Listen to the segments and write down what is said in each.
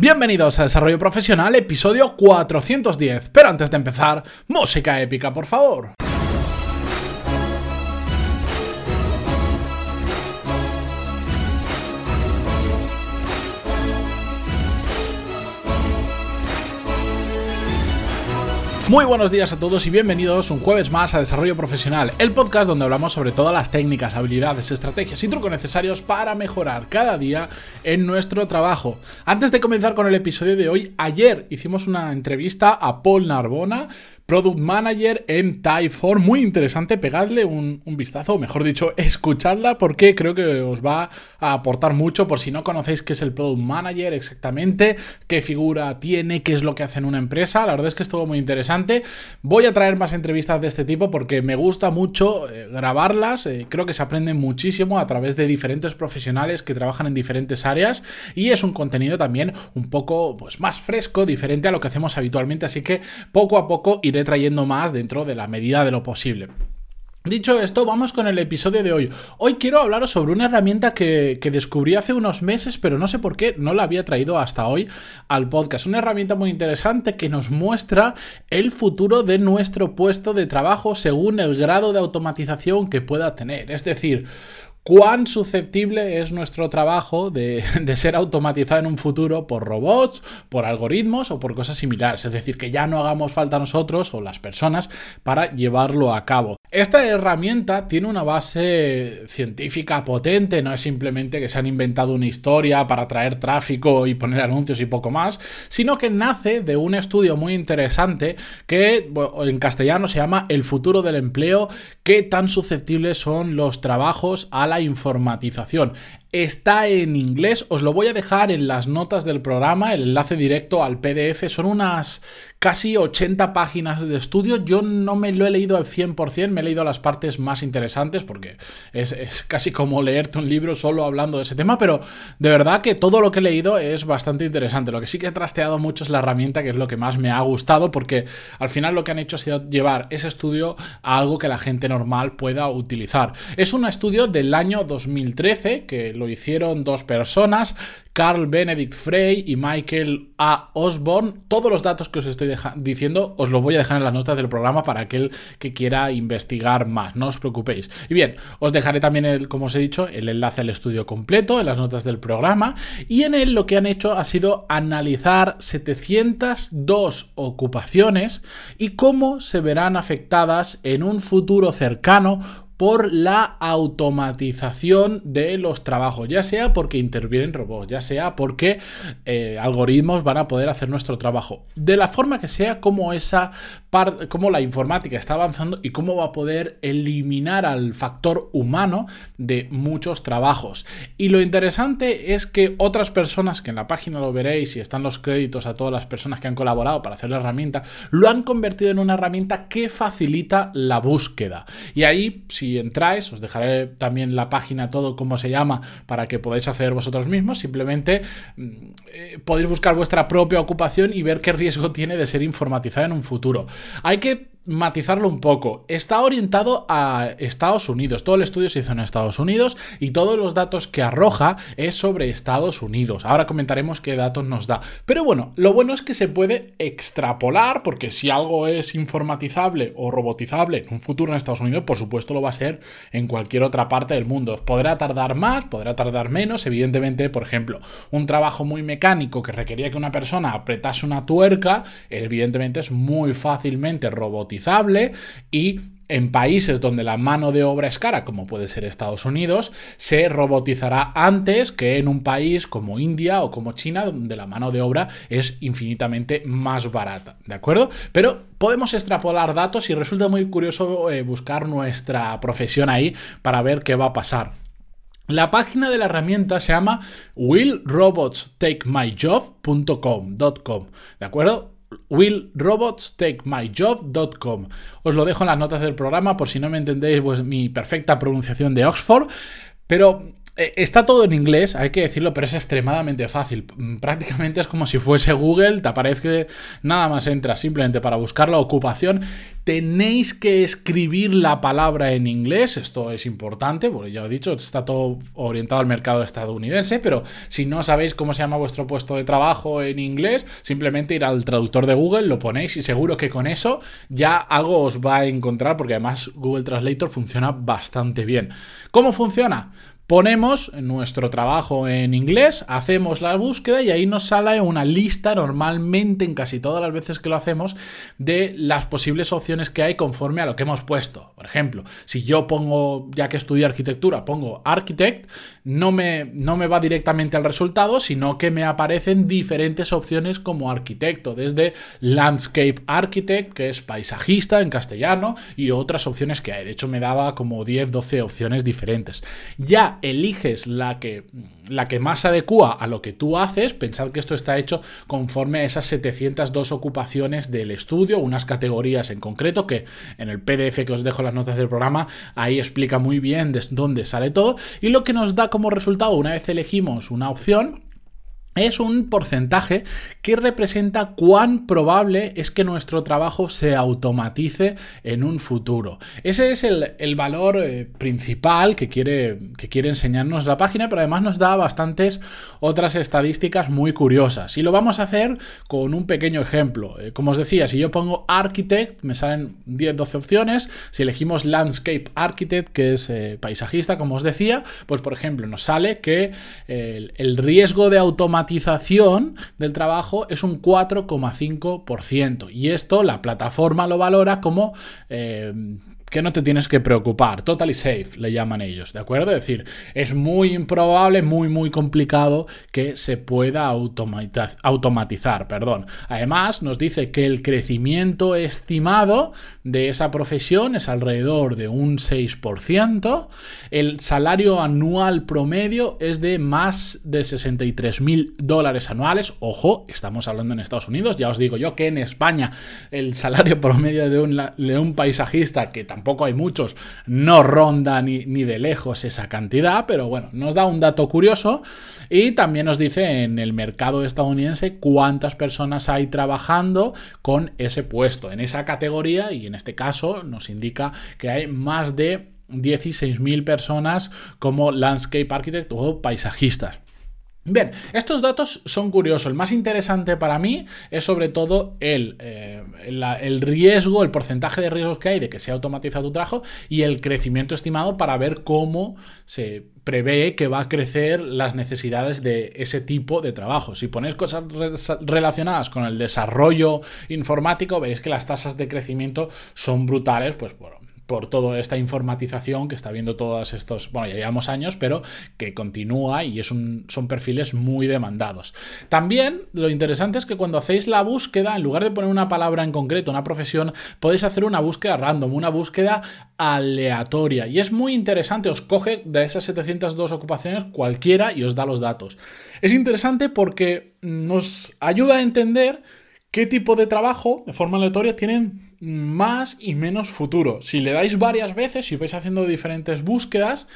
Bienvenidos a Desarrollo Profesional, episodio 410. Pero antes de empezar, música épica, por favor. Muy buenos días a todos y bienvenidos un jueves más a Desarrollo Profesional, el podcast donde hablamos sobre todas las técnicas, habilidades, estrategias y trucos necesarios para mejorar cada día en nuestro trabajo. Antes de comenzar con el episodio de hoy, ayer hicimos una entrevista a Paul Narbona, Product Manager en Typeform. Muy interesante, pegadle un, vistazo, mejor dicho, escuchadla porque creo que os va a aportar mucho por si no conocéis qué es el Product Manager exactamente, qué figura tiene, qué es lo que hace en una empresa. La verdad es que es todo muy interesante. Voy a traer más entrevistas de este tipo porque me gusta mucho eh, grabarlas. Eh, creo que se aprende muchísimo a través de diferentes profesionales que trabajan en diferentes áreas y es un contenido también un poco pues, más fresco, diferente a lo que hacemos habitualmente. Así que poco a poco iré trayendo más dentro de la medida de lo posible. Dicho esto, vamos con el episodio de hoy. Hoy quiero hablaros sobre una herramienta que, descubrí hace unos meses, pero no sé por qué no la había traído hasta hoy al podcast. Una herramienta muy interesante que nos muestra el futuro de nuestro puesto de trabajo según el grado de automatización que pueda tener. Es decir, cuán susceptible es nuestro trabajo de, ser automatizado en un futuro por robots, por algoritmos o por cosas similares. Es decir, que ya no hagamos falta nosotros o las personas para llevarlo a cabo. Esta herramienta tiene una base científica potente, no es simplemente que se han inventado una historia para atraer tráfico y poner anuncios y poco más, sino que nace de un estudio muy interesante que en castellano se llama El futuro del empleo, qué tan susceptibles son los trabajos a la informatización está en inglés. Os lo voy a dejar en las notas del programa, el enlace directo al PDF. Son unas casi 80 páginas de estudio. Yo no me lo he leído al 100%, me he leído las partes más interesantes porque es, casi como leerte un libro solo hablando de ese tema, pero de verdad que todo lo que he leído es bastante interesante. Lo que sí que he trasteado mucho es la herramienta, que es lo que más me ha gustado, porque al final lo que han hecho ha sido llevar ese estudio a algo que la gente normal pueda utilizar. Es un estudio del año 2013 que lo hicieron dos personas, Carl Benedict Frey y Michael A. Osborne. Todos los datos que os estoy diciendo os los voy a dejar en las notas del programa para aquel que quiera investigar más, no os preocupéis. Y bien, os dejaré también, el, como os he dicho, el enlace al estudio completo en las notas del programa. Y en él lo que han hecho ha sido analizar 702 ocupaciones y cómo se verán afectadas en un futuro cercano por la automatización de los trabajos, ya sea porque intervienen robots, ya sea porque eh, algoritmos van a poder hacer nuestro trabajo. De la forma que sea, como esa parte, como la informática está avanzando y cómo va a poder eliminar al factor humano de muchos trabajos. Y lo interesante es que otras personas, que en la página lo veréis y están los créditos a todas las personas que han colaborado para hacer la herramienta, lo han convertido en una herramienta que facilita la búsqueda. Y ahí, si entráis, os dejaré también la página, todo cómo se llama, para que podáis hacer vosotros mismos. Simplemente mm, eh, podéis buscar vuestra propia ocupación y ver qué riesgo tiene de ser informatizada en un futuro. Hay que matizarlo un poco. Está orientado a Estados Unidos. Todo el estudio se hizo en Estados Unidos y todos los datos que arroja es sobre Estados Unidos. Ahora comentaremos qué datos nos da. Pero bueno, lo bueno es que se puede extrapolar porque si algo es informatizable o robotizable en un futuro en Estados Unidos, por supuesto lo va a ser en cualquier otra parte del mundo. Podrá tardar más, podrá tardar menos. Evidentemente, por ejemplo, un trabajo muy mecánico que requería que una persona apretase una tuerca, evidentemente es muy fácilmente robotizable y en países donde la mano de obra es cara, como puede ser Estados Unidos, se robotizará antes que en un país como India o como China, donde la mano de obra es infinitamente más barata. ¿De acuerdo? Pero podemos extrapolar datos y resulta muy curioso eh, buscar nuestra profesión ahí para ver qué va a pasar. La página de la herramienta se llama willrobotstakemyjob.com. ¿De acuerdo? willrobotstakemyjob.com. Os lo dejo en las notas del programa por si no me entendéis pues, mi perfecta pronunciación de Oxford. Pero Está todo en inglés, hay que decirlo, pero es extremadamente fácil. Mm, prácticamente es como si fuese Google, te aparece nada más entras simplemente para buscar la ocupación. Tenéis que escribir la palabra en inglés, esto es importante, porque ya he dicho, está todo orientado al mercado estadounidense, pero si no sabéis cómo se llama vuestro puesto de trabajo en inglés, simplemente ir al traductor de Google, lo ponéis y seguro que con eso ya algo os va a encontrar, porque además Google Translator funciona bastante bien. ¿Cómo funciona? Ponemos nuestro trabajo en inglés, hacemos la búsqueda y ahí nos sale una lista normalmente en casi todas las veces que lo hacemos de las posibles opciones que hay conforme a lo que hemos puesto. Por ejemplo, si yo pongo, ya que estudio arquitectura, pongo architect, no me, no me va directamente al resultado, sino que me aparecen diferentes opciones como arquitecto, desde landscape architect, que es paisajista en castellano, y otras opciones que hay. De hecho, me daba como 10, 12 opciones diferentes. Ya eliges la que, la que más adecua a lo que tú haces, pensad que esto está hecho conforme a esas 702 ocupaciones del estudio, unas categorías en concreto que en el PDF que os dejo las notas del programa, ahí explica muy bien de dónde sale todo y lo que nos da como resultado una vez elegimos una opción es un porcentaje que representa cuán probable es que nuestro trabajo se automatice en un futuro. Ese es el, valor eh, principal que quiere, que quiere enseñarnos la página, pero además nos da bastantes otras estadísticas muy curiosas. Y lo vamos a hacer con un pequeño ejemplo. Eh, como os decía, si yo pongo Architect, me salen 10-12 opciones. Si elegimos Landscape Architect, que es eh, paisajista, como os decía, pues por ejemplo nos sale que el riesgo de automatización del trabajo es un 4,5%. Y esto la plataforma lo valora como eh, que no te tienes que preocupar. Totally safe, le llaman ellos, ¿de acuerdo? Es decir, es muy improbable, muy, muy complicado que se pueda automatizar. Perdón. Además, nos dice que el crecimiento estimado de esa profesión es alrededor de un 6%. El salario anual promedio es de más de 63 mil dólares anuales. Ojo, estamos hablando en Estados Unidos. Ya os digo yo que en España el salario promedio de un, de un paisajista que también tampoco hay muchos, no ronda ni, ni de lejos esa cantidad, pero bueno, nos da un dato curioso y también nos dice en el mercado estadounidense cuántas personas hay trabajando con ese puesto, en esa categoría y en este caso nos indica que hay más de 16.000 personas como landscape architect o paisajistas. Bien, estos datos son curiosos. El más interesante para mí es sobre todo el, eh, el, riesgo, el porcentaje de riesgos que hay de que se automatiza tu trabajo y el crecimiento estimado para ver cómo se prevé que va a crecer las necesidades de ese tipo de trabajo. Si ponéis cosas relacionadas con el desarrollo informático, veréis que las tasas de crecimiento son brutales, pues bueno, por toda esta informatización que está viendo todos estos, bueno, ya llevamos años, pero que continúa y es un, son perfiles muy demandados. También lo interesante es que cuando hacéis la búsqueda, en lugar de poner una palabra en concreto, una profesión, podéis hacer una búsqueda random, una búsqueda aleatoria. Y es muy interesante, os coge de esas 702 ocupaciones cualquiera y os da los datos. Es interesante porque nos ayuda a entender qué tipo de trabajo de forma aleatoria tienen más y menos futuro. Si le dais varias veces, si vais haciendo diferentes búsquedas,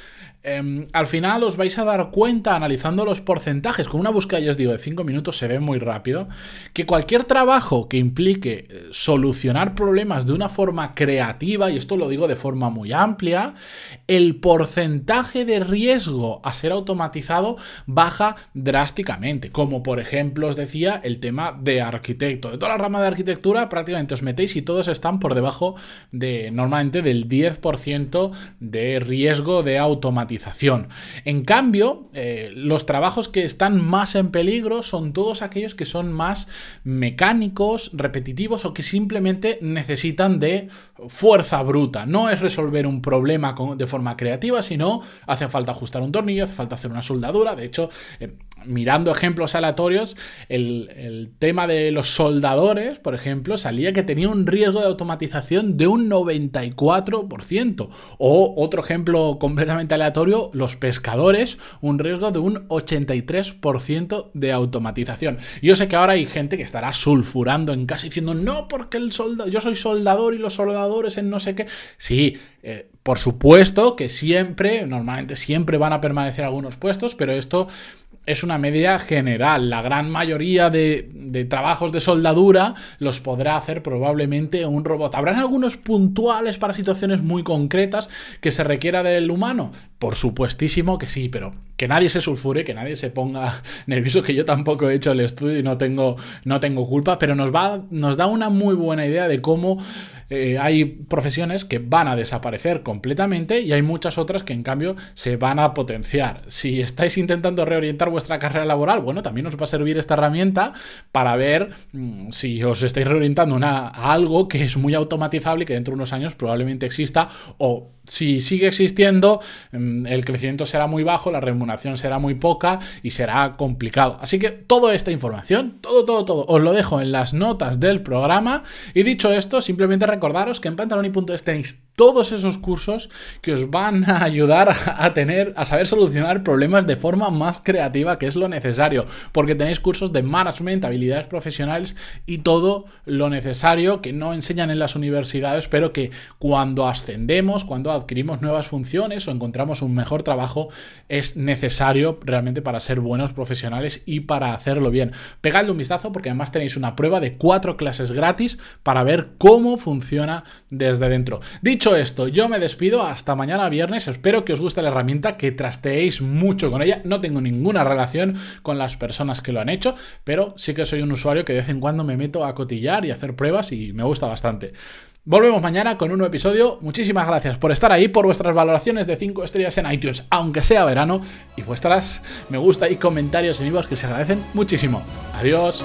Em, al final os vais a dar cuenta, analizando los porcentajes, con una búsqueda, ya os digo, de 5 minutos se ve muy rápido, que cualquier trabajo que implique eh, solucionar problemas de una forma creativa, y esto lo digo de forma muy amplia, el porcentaje de riesgo a ser automatizado baja drásticamente. Como por ejemplo os decía el tema de arquitecto. De toda la rama de arquitectura prácticamente os metéis y todos están por debajo de normalmente del 10% de riesgo de automatización en cambio, eh, los trabajos que están más en peligro son todos aquellos que son más mecánicos, repetitivos o que simplemente necesitan de fuerza bruta. No es resolver un problema de forma creativa, sino hace falta ajustar un tornillo, hace falta hacer una soldadura. De hecho, eh, mirando ejemplos aleatorios, el, tema de los soldadores, por ejemplo, salía que tenía un riesgo de automatización de un 94%. O otro ejemplo completamente aleatorio, los pescadores, un riesgo de un 83% de automatización. Yo sé que ahora hay gente que estará sulfurando en casa diciendo, no, porque el soldado, yo soy soldador y los soldadores en no sé qué. Sí, eh, por supuesto que siempre, normalmente siempre van a permanecer algunos puestos, pero esto es una media general. La gran mayoría de, trabajos de soldadura los podrá hacer probablemente un robot. ¿Habrán algunos puntuales para situaciones muy concretas que se requiera del humano? Por supuestísimo que sí, pero que nadie se sulfure, que nadie se ponga nervioso, que yo tampoco he hecho el estudio y no tengo, no tengo culpa, pero nos, va, nos da una muy buena idea de cómo eh, hay profesiones que van a desaparecer completamente y hay muchas otras que en cambio se van a potenciar. Si estáis intentando reorientar vuestra carrera laboral, bueno, también os va a servir esta herramienta para ver mm, si os estáis reorientando a algo que es muy automatizable y que dentro de unos años probablemente exista o si sigue existiendo, mm, el crecimiento será muy bajo, la remuneración será muy poca y será complicado. Así que toda esta información, todo, todo, todo, os lo dejo en las notas del programa. Y dicho esto, simplemente recordaros que en pantaloni.es tenéis todos esos cursos que os van a ayudar a tener, a saber solucionar problemas de forma más creativa, que es lo necesario, porque tenéis cursos de management, habilidades profesionales y todo lo necesario que no enseñan en las universidades, pero que cuando ascendemos, cuando adquirimos nuevas funciones o encontramos un mejor trabajo, es necesario realmente para ser buenos profesionales y para hacerlo bien. Pegadle un vistazo porque además tenéis una prueba de cuatro clases gratis para ver cómo funciona desde dentro. Dicho Dicho esto, yo me despido hasta mañana viernes. Espero que os guste la herramienta, que trasteéis mucho con ella. No tengo ninguna relación con las personas que lo han hecho, pero sí que soy un usuario que de vez en cuando me meto a cotillar y hacer pruebas y me gusta bastante. Volvemos mañana con un nuevo episodio. Muchísimas gracias por estar ahí, por vuestras valoraciones de 5 estrellas en iTunes, aunque sea verano, y vuestras me gusta y comentarios en vivos que se agradecen muchísimo. Adiós.